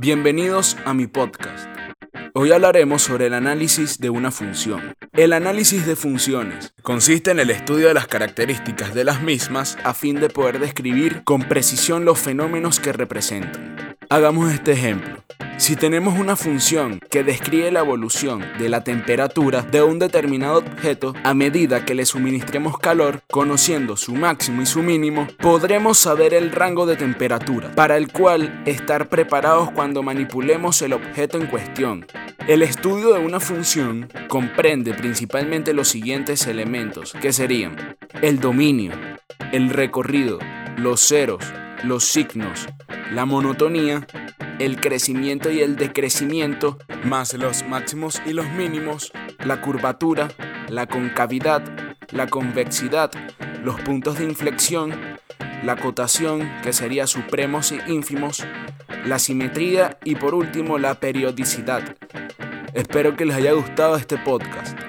Bienvenidos a mi podcast. Hoy hablaremos sobre el análisis de una función. El análisis de funciones consiste en el estudio de las características de las mismas a fin de poder describir con precisión los fenómenos que representan. Hagamos este ejemplo. Si tenemos una función que describe la evolución de la temperatura de un determinado objeto a medida que le suministremos calor, conociendo su máximo y su mínimo, podremos saber el rango de temperatura, para el cual estar preparados cuando manipulemos el objeto en cuestión. El estudio de una función comprende principalmente los siguientes elementos, que serían el dominio, el recorrido, los ceros, los signos, la monotonía, el crecimiento y el decrecimiento, más los máximos y los mínimos, la curvatura, la concavidad, la convexidad, los puntos de inflexión, la cotación, que sería supremos e ínfimos, la simetría y por último la periodicidad. Espero que les haya gustado este podcast.